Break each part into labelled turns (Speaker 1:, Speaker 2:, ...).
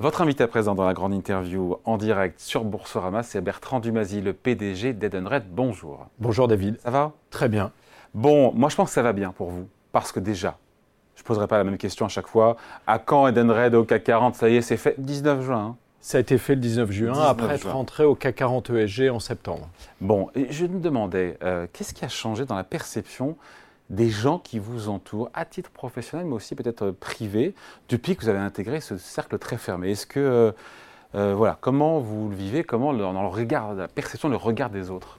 Speaker 1: Votre invité à présent dans la grande interview en direct sur Boursorama, c'est Bertrand Dumazy, le PDG d'Edenred. Bonjour.
Speaker 2: Bonjour David.
Speaker 1: Ça va?
Speaker 2: Très bien.
Speaker 1: Bon, moi je pense que ça va bien pour vous, parce que déjà, je ne poserai pas la même question à chaque fois. À quand Edenred au CAC 40 Ça y est, c'est fait 19 juin. Hein.
Speaker 2: ça a été fait le 19 juin, après être rentré au CAC 40 ESG en septembre.
Speaker 1: Bon, et je me demandais, euh, qu'est-ce qui a changé dans la perception des gens qui vous entourent, à titre professionnel, mais aussi peut-être privé, depuis que vous avez intégré ce cercle très fermé Est-ce que, euh, euh, voilà, comment vous le vivez, comment dans le regard, la perception, le regard des autres?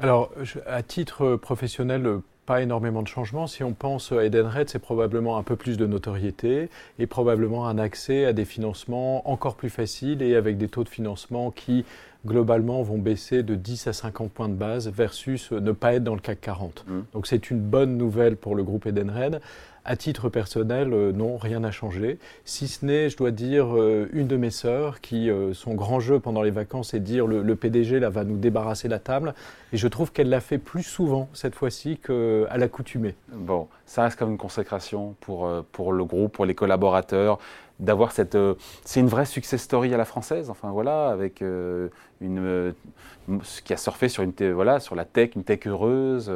Speaker 2: Alors, à titre professionnel, pas énormément de changements. Si on pense à Edenred, c'est probablement un peu plus de notoriété et probablement un accès à des financements encore plus faciles et avec des taux de financement qui globalement vont baisser de 10 à 50 points de base versus ne pas être dans le CAC 40. Mmh. Donc c'est une bonne nouvelle pour le groupe Edenred. À titre personnel, euh, non, rien n'a changé. Si ce n'est, je dois dire, euh, une de mes sœurs qui, euh, son grand jeu pendant les vacances, c'est de dire le, le, PDG là, va nous débarrasser la table. Et je trouve qu'elle l'a fait plus souvent cette fois-ci qu'à l'accoutumée.
Speaker 1: Bon, ça reste comme une consécration pour, pour le groupe, pour les collaborateurs d'avoir cette. c'est une vraie success story à la française, enfin voilà, avec une. qui a surfé sur, une, voilà, sur la tech, une tech heureuse,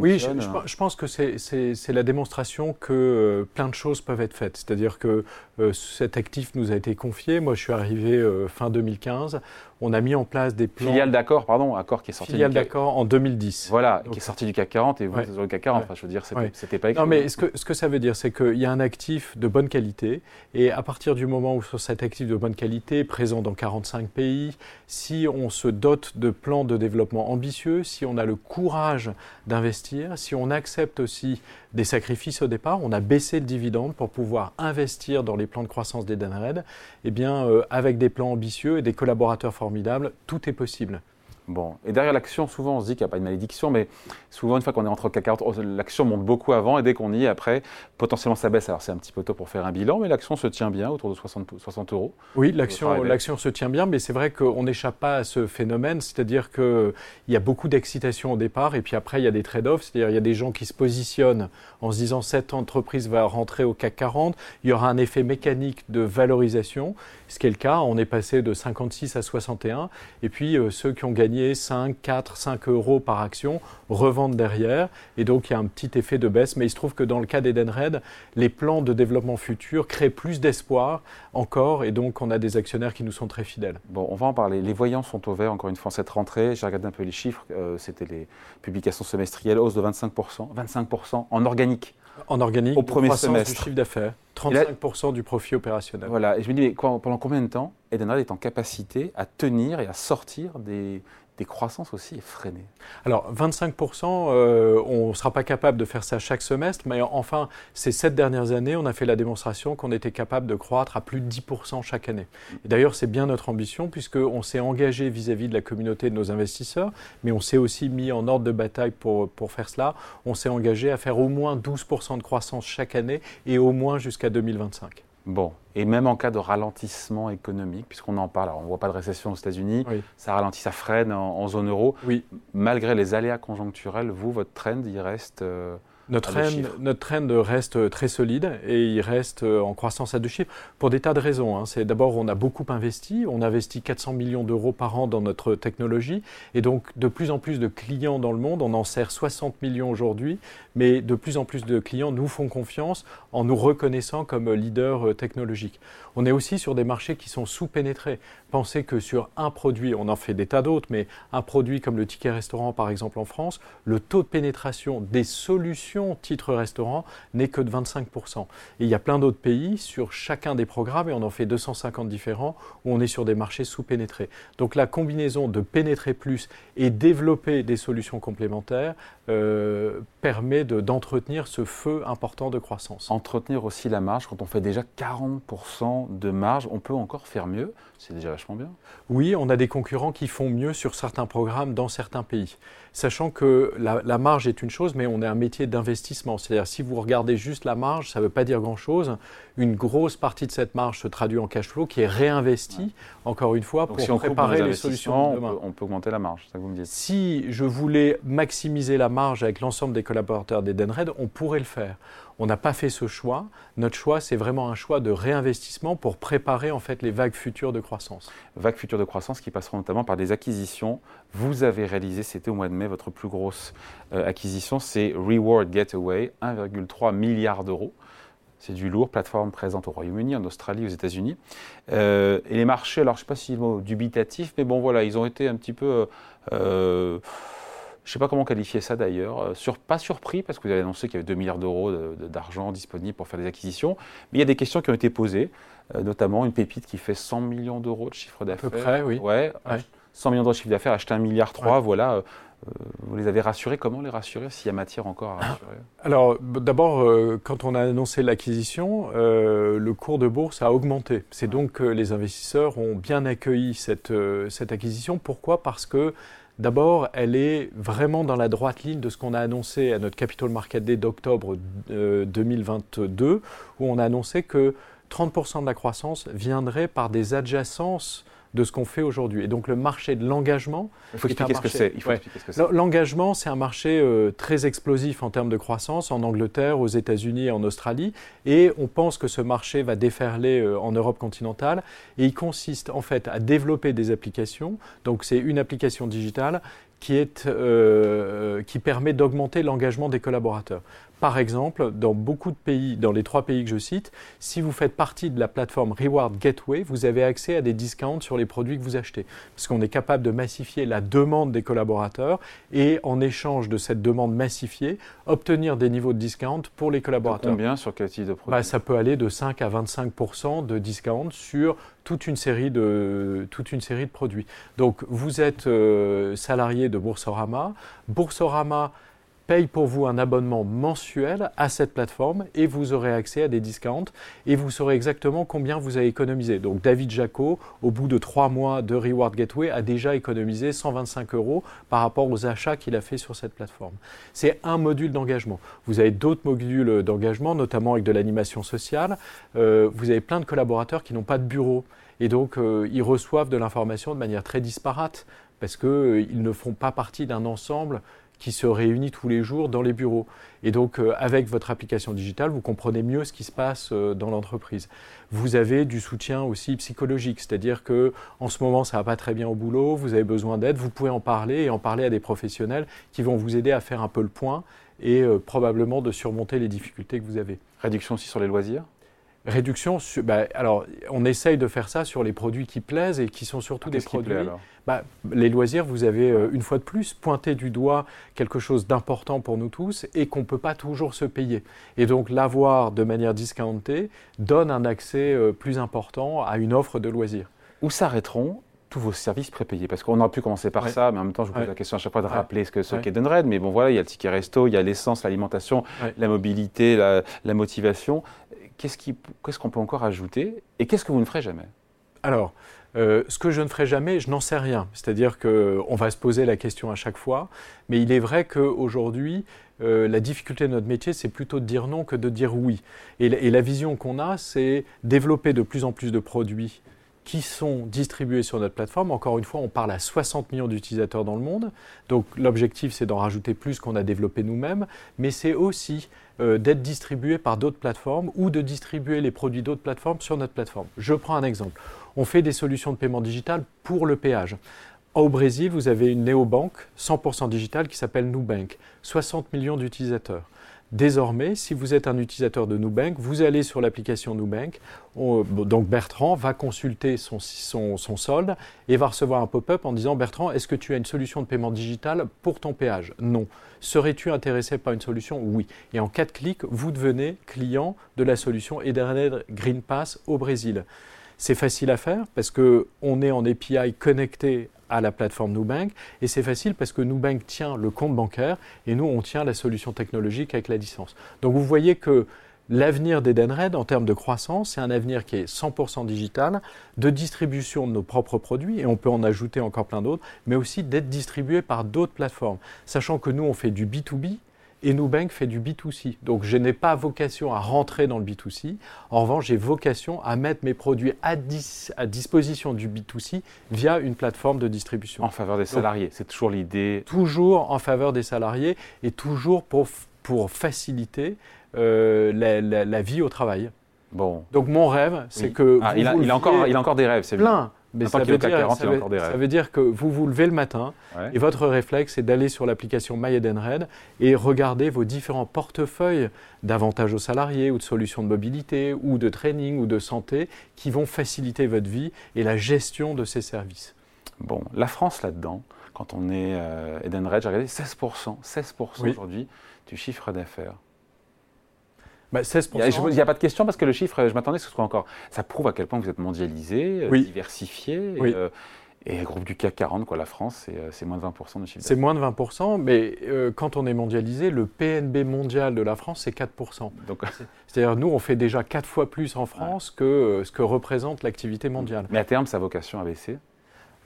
Speaker 2: oui, je, pense que c'est la démonstration que euh, plein de choses peuvent être faites. C'est-à-dire que euh, cet actif nous a été confié. Moi, je suis arrivé euh, fin 2015. On a mis en place des plans.
Speaker 1: Filiale d'accord, pardon, accord qui est sorti.
Speaker 2: Filiale d'accord en 2010.
Speaker 1: Voilà, qui est sorti du CAC 40 et vous êtes dans le CAC 40. Enfin, je veux dire, c'était pas écrit.
Speaker 2: Non, mais ce que, ce que ça veut dire, c'est qu'il y a un actif de bonne qualité et à partir du moment où sur cet actif de bonne qualité, présent dans 45 pays, si on se dote de plans de développement ambitieux, si on a le courage d'investir, si on accepte aussi des sacrifices au départ, on a baissé le dividende pour pouvoir investir dans les plans de croissance d'Edenred, eh bien, euh, avec des plans ambitieux et des collaborateurs formidables, tout est possible.
Speaker 1: Bon, et derrière l'action, souvent on se dit qu'il n'y a pas de malédiction, mais souvent une fois qu'on est rentré au CAC 40, l'action monte beaucoup avant et dès qu'on y est après, potentiellement ça baisse. Alors c'est un petit peu tôt pour faire un bilan, mais l'action se tient bien autour de 60, 60 euros.
Speaker 2: Oui, l'action se tient bien, mais c'est vrai qu'on n'échappe pas à ce phénomène, c'est-à-dire qu'il y a beaucoup d'excitation au départ et puis après il y a des trade-offs, c'est-à-dire il y a des gens qui se positionnent en se disant cette entreprise va rentrer au CAC 40, il y aura un effet mécanique de valorisation, ce qui est le cas, on est passé de 56 à 61, et puis euh, ceux qui ont gagné 5, 4, 5 euros par action, revendent derrière. Et donc, il y a un petit effet de baisse. Mais il se trouve que dans le cas d'Edenred, les plans de développement futur créent plus d'espoir encore. Et donc, on a des actionnaires qui nous sont très fidèles.
Speaker 1: Bon, on va en parler. Les voyants sont au vert, encore une fois, cette rentrée. J'ai regardé un peu les chiffres. Euh, c'était les publications semestrielles, hausse de 25%. 25% en organique.
Speaker 2: En organique, au premier semestre. du chiffre d'affaires, 35% du profit opérationnel.
Speaker 1: Voilà, et je me dis, mais pendant combien de temps Edenred est en capacité à tenir et à sortir des, des croissances aussi effrénées.
Speaker 2: Alors 25%, euh, on ne sera pas capable de faire ça chaque semestre, mais enfin, ces sept dernières années, on a fait la démonstration qu'on était capable de croître à plus de 10% chaque année. D'ailleurs, c'est bien notre ambition, puisqu'on s'est engagé vis-à-vis de la communauté de nos investisseurs, mais on s'est aussi mis en ordre de bataille pour, pour faire cela. On s'est engagé à faire au moins 12% de croissance chaque année et au moins jusqu'à 2025.
Speaker 1: Bon, et même en cas de ralentissement économique, puisqu'on en parle, alors on ne voit pas de récession aux États-Unis, ça ralentit, ça freine en, zone euro.
Speaker 2: Oui.
Speaker 1: Malgré les aléas conjoncturels, vous, votre trend, il reste euh,
Speaker 2: notre trend, notre trend, reste très solide et il reste en croissance à deux chiffres pour des tas de raisons. Hein. C'est d'abord on a beaucoup investi, on investit 400 millions d'euros par an dans notre technologie et donc de plus en plus de clients dans le monde, on en sert 60 millions aujourd'hui, mais de plus en plus de clients nous font confiance en nous reconnaissant comme leader technologique. On est aussi sur des marchés qui sont sous-pénétrés. Pensez que sur un produit, on en fait des tas d'autres, mais un produit comme le ticket restaurant par exemple en France, le taux de pénétration des solutions titre restaurant n'est que de 25%. Et il y a plein d'autres pays sur chacun des programmes, et on en fait 250 différents, où on est sur des marchés sous-pénétrés. Donc la combinaison de pénétrer plus et développer des solutions complémentaires euh, permet d'entretenir ce feu important de croissance.
Speaker 1: Entretenir aussi la marge, quand on fait déjà 40% de marge, on peut encore faire mieux, c'est déjà vachement bien.
Speaker 2: Oui, on a des concurrents qui font mieux sur certains programmes dans certains pays. Sachant que la, la marge est une chose, mais on est un métier d'investissement c'est-à-dire si vous regardez juste la marge, ça ne veut pas dire grand-chose. Une grosse partie de cette marge se traduit en cash flow qui est réinvesti, encore une fois, pour préparer les, solutions de demain.
Speaker 1: On peut, augmenter la marge, ça vous me dites.
Speaker 2: Si je voulais maximiser la marge avec l'ensemble des collaborateurs d'Edenred, on pourrait le faire On n'a pas fait ce choix. Notre choix, c'est vraiment un choix de réinvestissement pour préparer en fait les vagues futures de croissance.
Speaker 1: Vagues futures de croissance qui passeront notamment par des acquisitions. Vous avez réalisé, c'était au mois de mai, votre plus grosse euh, acquisition, c'est Reward Getaway, 1,3 milliard d'euros. C'est du lourd, plateforme présente au Royaume-Uni, en Australie, aux États-Unis. Euh, et les marchés, alors je ne sais pas si le mot dubitatif, mais bon voilà, ils ont été un petit peu... Euh, je ne sais pas comment qualifier ça d'ailleurs, euh, sur, pas surpris parce que vous avez annoncé qu'il y avait 2 milliards d'euros d'argent disponible pour faire des acquisitions, mais il y a des questions qui ont été posées, euh, notamment une pépite qui fait 100 millions d'euros de chiffre d'affaires.
Speaker 2: À peu près, oui.
Speaker 1: Ouais, 100 millions d'euros de chiffre d'affaires, acheter 1 milliard 3, voilà. Euh, vous les avez rassurés. Comment les rassurer s'il y a matière encore à rassurer?
Speaker 2: Alors, d'abord, quand on a annoncé l'acquisition, le cours de bourse a augmenté. C'est donc que les investisseurs ont bien accueilli cette, cette acquisition. Pourquoi? Parce que D'abord, elle est vraiment dans la droite ligne de ce qu'on a annoncé à notre Capital Market Day d'octobre 2022, euh, où on a annoncé que 30% de la croissance viendrait par des adjacences de ce qu'on fait aujourd'hui. Et donc le marché de l'engagement.
Speaker 1: Il faut expliquer ce que c'est.
Speaker 2: L'engagement, c'est un marché euh, très explosif en termes de croissance en Angleterre, aux États-Unis et en Australie. Et on pense que ce marché va déferler euh, en Europe continentale. Et il consiste en fait à développer des applications. Donc c'est une application digitale qui, est, euh, qui permet d'augmenter l'engagement des collaborateurs. Par exemple, dans beaucoup de pays, dans les trois pays que je cite, si vous faites partie de la plateforme Reward Gateway, vous avez accès à des discounts sur les produits que vous achetez. Parce qu'on est capable de massifier la demande des collaborateurs et en échange de cette demande massifiée, obtenir des niveaux de discount pour les collaborateurs.
Speaker 1: Combien sur quel type de produit?
Speaker 2: Bah, Ça peut aller de 5 à 25% de discount sur toute une série de, toute une série de produits. Donc vous êtes euh, salarié de Boursorama. Boursorama paye pour vous un abonnement mensuel à cette plateforme et vous aurez accès à des discounts et vous saurez exactement combien vous avez économisé. Donc David Jaco, au bout de trois mois de Reward Gateway, a déjà économisé 125 euros par rapport aux achats qu'il a fait sur cette plateforme. C'est un module d'engagement. Vous avez d'autres modules d'engagement, notamment avec de l'animation sociale. Euh, vous avez plein de collaborateurs qui n'ont pas de bureau et donc euh, ils reçoivent de l'information de manière très disparate parce qu'ils euh, ne font pas partie d'un ensemble qui se réunit tous les jours dans les bureaux. Et donc, euh, avec votre application digitale, vous comprenez mieux ce qui se passe euh, dans l'entreprise. Vous avez du soutien aussi psychologique, c'est-à-dire que en ce moment, ça va pas très bien au boulot, vous avez besoin d'aide, vous pouvez en parler et en parler à des professionnels qui vont vous aider à faire un peu le point et euh, probablement de surmonter les difficultés que vous avez.
Speaker 1: Réduction aussi sur les loisirs?
Speaker 2: Réduction, bah, alors on essaye de faire ça sur les produits qui plaisent et qui sont surtout des produits. bah, les loisirs, vous avez euh, une fois de plus pointé du doigt quelque chose d'important pour nous tous et qu'on ne peut pas toujours se payer. Et donc l'avoir de manière discountée donne un accès euh, plus important à une offre de loisirs.
Speaker 1: Où s'arrêteront tous vos services prépayés? Parce qu'on aurait pu commencer par ça, mais en même temps, je vous pose la question à chaque fois de rappeler ce que ce qu'est Dunred. Mais bon, voilà, il y a le ticket resto, il y a l'essence, l'alimentation, la mobilité, la, la motivation qu'est-ce qu'on peut encore ajouter et qu'est-ce que vous ne ferez jamais?
Speaker 2: Alors, euh, ce que je ne ferai jamais, je n'en sais rien. C'est-à-dire qu'on va se poser la question à chaque fois, mais il est vrai qu'aujourd'hui, euh, la difficulté de notre métier, c'est plutôt de dire non que de dire oui. et la vision qu'on a, c'est développer de plus en plus de produits qui sont distribués sur notre plateforme. Encore une fois, on parle à 60 millions d'utilisateurs dans le monde. Donc l'objectif, c'est d'en rajouter plus qu'on a développé nous-mêmes, mais c'est aussi euh, d'être distribué par d'autres plateformes ou de distribuer les produits d'autres plateformes sur notre plateforme. Je prends un exemple. On fait des solutions de paiement digital pour le péage. Au Brésil, vous avez une néobanque 100% digitale qui s'appelle Nubank, 60 millions d'utilisateurs. Désormais, si vous êtes un utilisateur de Nubank, vous allez sur l'application Nubank. donc Bertrand va consulter son, son, solde et va recevoir un pop-up en disant Bertrand, est-ce que tu as une solution de paiement digital pour ton péage? Non. Serais-tu intéressé par une solution? Oui. Et en quatre clics, vous devenez client de la solution Ethernet Green Pass au Brésil. C'est facile à faire parce qu'on est en API connecté à la plateforme Nubank. Et c'est facile parce que Nubank tient le compte bancaire et nous, on tient la solution technologique avec la licence. Donc vous voyez que l'avenir d'Edenred en termes de croissance, c'est un avenir qui est 100% digital, de distribution de nos propres produits, et on peut en ajouter encore plein d'autres, mais aussi d'être distribué par d'autres plateformes. Sachant que nous, on fait du B2B, et Nubank fait du B2C. Donc je n'ai pas vocation à rentrer dans le B2C. En revanche, j'ai vocation à mettre mes produits à, à, disposition du B2C via une plateforme de distribution.
Speaker 1: En faveur des salariés, c'est toujours l'idée.
Speaker 2: Toujours en faveur des salariés et toujours pour, pour faciliter la, vie au travail. Bon. Donc mon rêve, c'est que...
Speaker 1: Ah, il, a, encore, il a encore des rêves, c'est
Speaker 2: plein. Mais ça veut, dire, ça, veut, dire, que vous vous levez le matin et votre réflexe est d'aller sur l'application MyEdenred et regarder vos différents portefeuilles d'avantages aux salariés ou de solutions de mobilité ou de training ou de santé qui vont faciliter votre vie et la gestion de ces services.
Speaker 1: Bon, la France là-dedans, quand on est euh, Edenred, j'ai regardé 16%, 16% aujourd'hui du chiffre d'affaires.
Speaker 2: Bah,
Speaker 1: 16%. Il n'y a, pas de question parce que le chiffre, je m'attendais à ce que ce soit encore. Ça prouve à quel point vous êtes mondialisé, euh, diversifié. Euh, et, groupe du CAC 40, quoi, la France, c'est euh, moins de 20% de chiffre.
Speaker 2: C'est moins de 20%, mais quand on est mondialisé, le PNB mondial de la France, c'est 4%. C'est-à-dire, nous, on fait déjà 4 fois plus en France que ce que représente l'activité mondiale.
Speaker 1: Mais à terme, sa vocation à baisser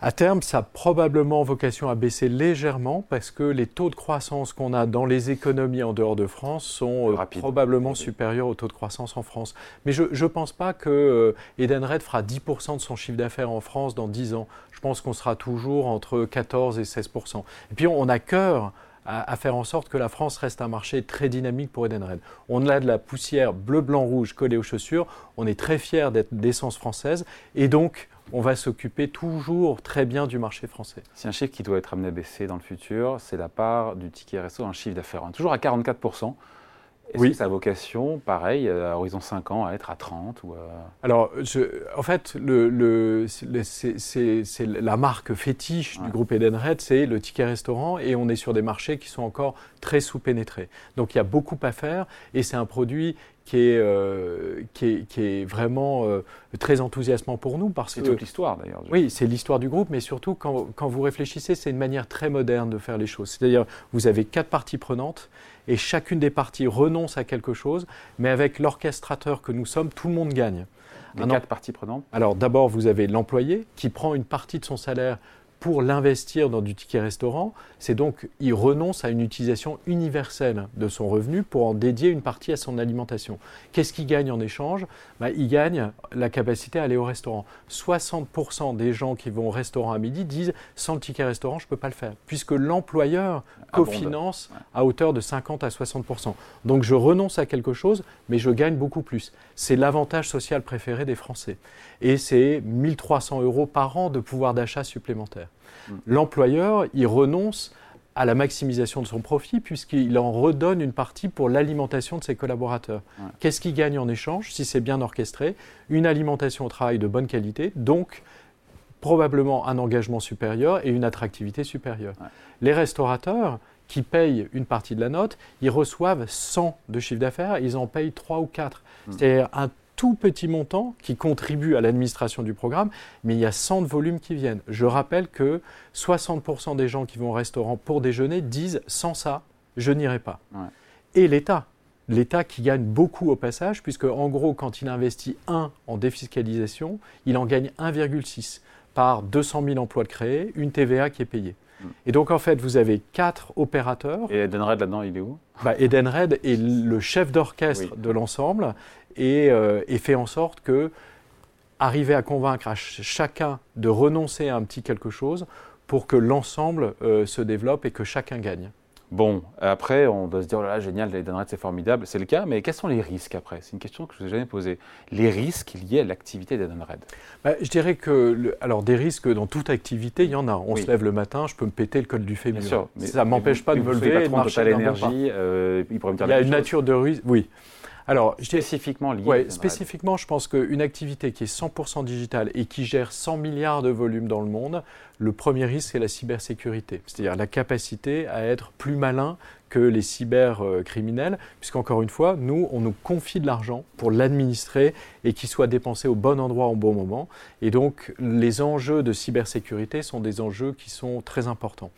Speaker 2: à terme, ça a probablement vocation à baisser légèrement parce que les taux de croissance qu'on a dans les économies en dehors de France sont euh, probablement supérieurs aux taux de croissance en France. Mais je ne pense pas que euh, Edenred fera 10% de son chiffre d'affaires en France dans 10 ans. Je pense qu'on sera toujours entre 14 et 16%. Et puis on a cœur à, faire en sorte que la France reste un marché très dynamique pour Edenred. On a de la poussière bleu, blanc, rouge collée aux chaussures. On est très fiers d'être d'essence française. Et donc, on va s'occuper toujours très bien du marché français.
Speaker 1: Si un chiffre qui doit être amené à baisser dans le futur, c'est la part du ticket resto dans le chiffre d'affaires. toujours à 44%. Est-ce oui. que sa vocation, pareil, à horizon 5 ans, à être à 30 ou
Speaker 2: Alors, en fait, le, c'est la marque fétiche du groupe Edenred, c'est le ticket restaurant, et on est sur des marchés qui sont encore très sous-pénétrés. Donc, il y a beaucoup à faire, et c'est un produit qui est, euh, qui est, qui est vraiment euh, très enthousiasmant pour nous.
Speaker 1: C'est toute l'histoire d'ailleurs.
Speaker 2: Oui, c'est l'histoire du groupe, mais surtout quand, quand vous réfléchissez, c'est une manière très moderne de faire les choses. C'est-à-dire, vous avez quatre parties prenantes et chacune des parties renonce à quelque chose, mais avec l'orchestrateur que nous sommes, tout le monde gagne.
Speaker 1: Les quatre parties prenantes
Speaker 2: Alors d'abord, vous avez l'employé qui prend une partie de son salaire pour l'investir dans du ticket restaurant, c'est donc il renonce à une utilisation universelle de son revenu pour en dédier une partie à son alimentation. Qu'est-ce qu'il gagne en échange? Bah, Il gagne la capacité à aller au restaurant. 60% des gens qui vont au restaurant à midi disent sans le ticket restaurant, je ne peux pas le faire, puisque l'employeur cofinance à hauteur de 50 à 60%. Donc je renonce à quelque chose, mais je gagne beaucoup plus. C'est l'avantage social préféré des Français. Et c'est 1300 euros par an de pouvoir d'achat supplémentaire. Mm. L'employeur, il renonce à la maximisation de son profit puisqu'il en redonne une partie pour l'alimentation de ses collaborateurs. Qu'est-ce qu'il gagne en échange si c'est bien orchestré? Une alimentation au travail de bonne qualité, donc probablement un engagement supérieur et une attractivité supérieure. Les restaurateurs qui payent une partie de la note, ils reçoivent 100 de chiffre d'affaires, ils en payent 3 ou 4. Mm. C'est-à-dire un tout petit montant qui contribue à l'administration du programme, mais il y a 100 de volumes qui viennent. Je rappelle que 60% des gens qui vont au restaurant pour déjeuner disent sans ça, je n'irai pas. Et l'État, l'État qui gagne beaucoup au passage, puisque en gros, quand il investit 1 en défiscalisation, il en gagne 1,6 par 200 000 emplois de créés, une TVA qui est payée. Mm. Et donc, en fait, vous avez quatre opérateurs.
Speaker 1: Et Edenred, là-dedans, il est où?
Speaker 2: Bah, Edenred est le chef d'orchestre de l'ensemble euh, et, fait en sorte que arriver à convaincre à chacun de renoncer à un petit quelque chose pour que l'ensemble euh, se développe et que chacun gagne.
Speaker 1: Bon, après, on doit se dire, oh là là, génial, l'Edenred, c'est formidable. C'est le cas, mais quels sont les risques après? C'est une question que je ne vous ai jamais posée. Les risques liés à l'activité d'Edenred
Speaker 2: bah, Je dirais que, alors des risques dans toute activité, il y en a. On se lève le matin, je peux me péter le col du fémur. Bien sûr, mais ça ne m'empêche pas de me lever de marcher l'énergie. Euh, il, il y a une nature de risque, oui.
Speaker 1: Alors, spécifiquement lié.
Speaker 2: Ouais, spécifiquement, je pense qu'une activité qui est 100% digitale et qui gère 100 milliards de volumes dans le monde, le premier risque, c'est la cybersécurité, c'est-à-dire la capacité à être plus malin que les cybercriminels, puisqu'encore une fois, nous, on nous confie de l'argent pour l'administrer et qu'il soit dépensé au bon endroit au bon moment. Et donc, les enjeux de cybersécurité sont des enjeux qui sont très importants.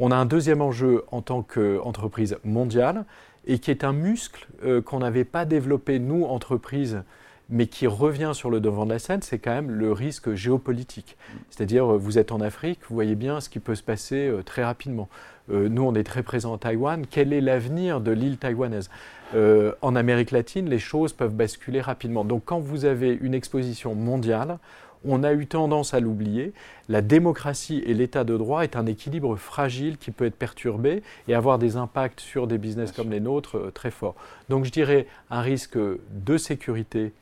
Speaker 2: On a un deuxième enjeu en tant qu'entreprise mondiale, et qui est un muscle euh, qu'on n'avait pas développé, nous, entreprises, mais qui revient sur le devant de la scène, c'est quand même le risque géopolitique. C'est-à-dire, euh, vous êtes en Afrique, vous voyez bien ce qui peut se passer euh, très rapidement. nous, on est très présents à Taïwan. Quel est l'avenir de l'île taïwanaise? En Amérique latine, les choses peuvent basculer rapidement. Donc, quand vous avez une exposition mondiale, on a eu tendance à l'oublier. La démocratie et l'état de droit est un équilibre fragile qui peut être perturbé et avoir des impacts sur des business comme les nôtres euh, très forts. Donc je dirais un risque de sécurité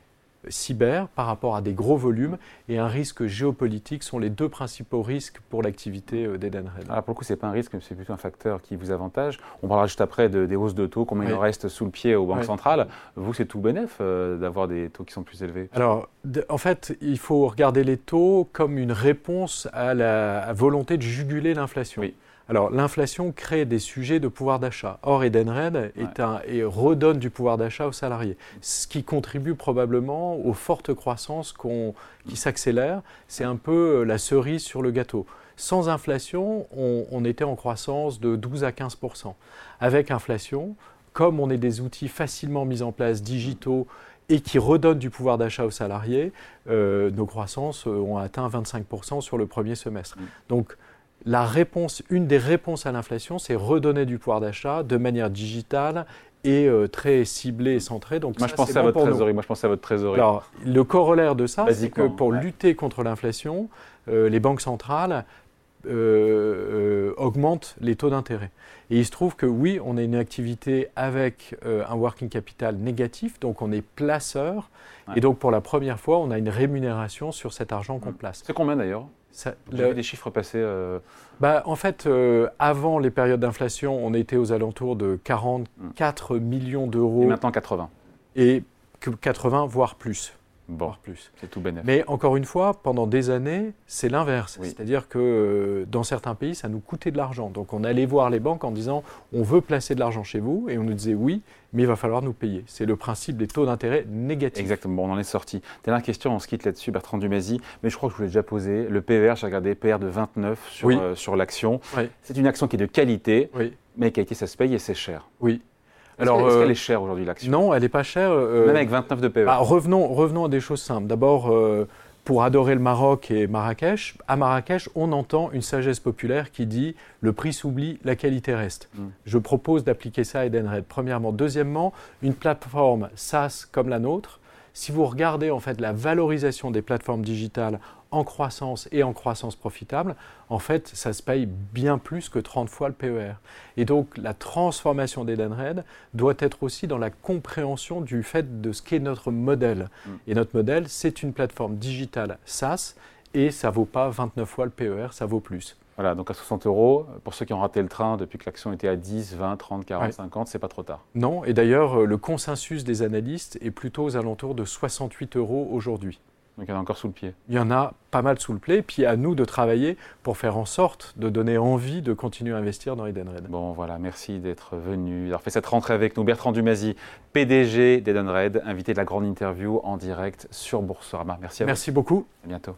Speaker 2: cyber par rapport à des gros volumes et un risque géopolitique sont les deux principaux risques pour l'activité euh, d'Edenred.
Speaker 1: Alors pour le coup, ce n'est pas un risque, mais c'est plutôt un facteur qui vous avantage. On parlera juste après de, des hausses de taux, combien il en reste sous le pied aux banques centrales. Vous, c'est tout bénef euh, d'avoir des taux qui sont plus élevés
Speaker 2: Alors, en fait, il faut regarder les taux comme une réponse à la volonté de juguler l'inflation. Oui. Alors, l'inflation crée des sujets de pouvoir d'achat. Or, Edenred et redonne du pouvoir d'achat aux salariés, ce qui contribue probablement aux fortes croissances qui s'accélèrent. C'est un peu euh, la cerise sur le gâteau. Sans inflation, on, était en croissance de 12 à 15% Avec inflation, comme on est des outils facilement mis en place, digitaux, et qui redonnent du pouvoir d'achat aux salariés, euh, nos croissances euh, ont atteint 25% sur le premier semestre. Mm. Donc, la réponse, une des réponses à l'inflation, c'est redonner du pouvoir d'achat de manière digitale et euh, très ciblée et centrée.
Speaker 1: Donc moi, je pensais à votre trésorerie. Moi, je pensais à votre trésorerie.
Speaker 2: Alors, le corollaire de ça, c'est que pour lutter contre l'inflation, euh, les banques centrales euh, augmentent les taux d'intérêt. Et il se trouve que oui, on a une activité avec un working capital négatif, donc on est placeur. Et donc pour la première fois, on a une rémunération sur cet argent qu'on place.
Speaker 1: C'est combien d'ailleurs? Vous avez des chiffres passés euh,
Speaker 2: bah, En fait, euh, avant les périodes d'inflation, on était aux alentours de 44 millions d'euros.
Speaker 1: Et maintenant 80.
Speaker 2: Et 80, voire plus.
Speaker 1: Bon, plus. C'est tout bénéfice.
Speaker 2: Mais encore une fois, pendant des années, c'est l'inverse. C'est-à-dire que euh, dans certains pays, ça nous coûtait de l'argent. Donc on allait voir les banques en disant on veut placer de l'argent chez vous et on nous disait oui, mais il va falloir nous payer. C'est le principe des taux d'intérêt négatifs.
Speaker 1: Exactement, on en est sorti. Dernière question, on se quitte là-dessus, Bertrand Dumazy, mais je crois que je vous l'ai déjà posé. Le PER, j'ai regardé PER de 29 sur, euh, sur l'action. C'est une action qui est de qualité, mais qualité, ça se paye et c'est cher.
Speaker 2: Oui.
Speaker 1: Alors, est-ce qu'elle est, chère aujourd'hui l'action?
Speaker 2: Non, elle n'est pas chère.
Speaker 1: Euh, Même avec 29 de PE.
Speaker 2: Bah, revenons, revenons à des choses simples. D'abord, euh, pour adorer le Maroc et Marrakech, à Marrakech, on entend une sagesse populaire qui dit le prix s'oublie, la qualité reste. Mm. Je propose d'appliquer ça à Edenred. Premièrement. Deuxièmement, une plateforme SaaS comme la nôtre. Si vous regardez en fait la valorisation des plateformes digitales en croissance et en croissance profitable, en fait, ça se paye bien plus que 30 fois le PER. Et donc, la transformation d'Edenred doit être aussi dans la compréhension du fait de ce qu'est notre modèle. Mm. Et notre modèle, c'est une plateforme digitale SaaS et ça ne vaut pas 29 fois le PER, ça vaut plus.
Speaker 1: Voilà, donc à 60 euros, pour ceux qui ont raté le train depuis que l'action était à 10, 20, 30, 40, 50, c'est pas trop tard.
Speaker 2: Non, et d'ailleurs, euh, le consensus des analystes est plutôt aux alentours de 68 euros aujourd'hui.
Speaker 1: Donc il y en a encore sous le pied.
Speaker 2: Il y en a pas mal sous le pied, puis à nous de travailler pour faire en sorte de donner envie de continuer à investir dans Edenred.
Speaker 1: Bon voilà, merci d'être venu, d'avoir fait cette rentrée avec nous. Bertrand Dumazy, PDG d'Edenred, invité de la grande interview en direct sur Boursorama. Merci à
Speaker 2: vous. Merci beaucoup.
Speaker 1: À bientôt.